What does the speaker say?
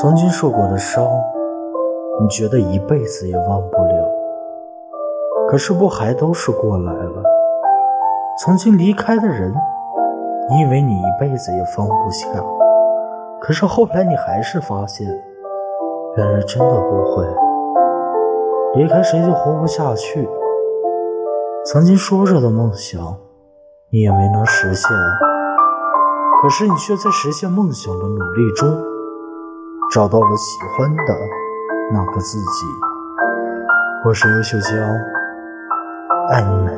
曾经受过的伤，你觉得一辈子也忘不了。可是不还都是过来了？曾经离开的人，你以为你一辈子也放不下。可是后来你还是发现，原来真的不会。离开谁就活不下去。曾经说着的梦想，你也没能实现。可是你却在实现梦想的努力中，找到了喜欢的那个自己。我是优秀娇，爱你们。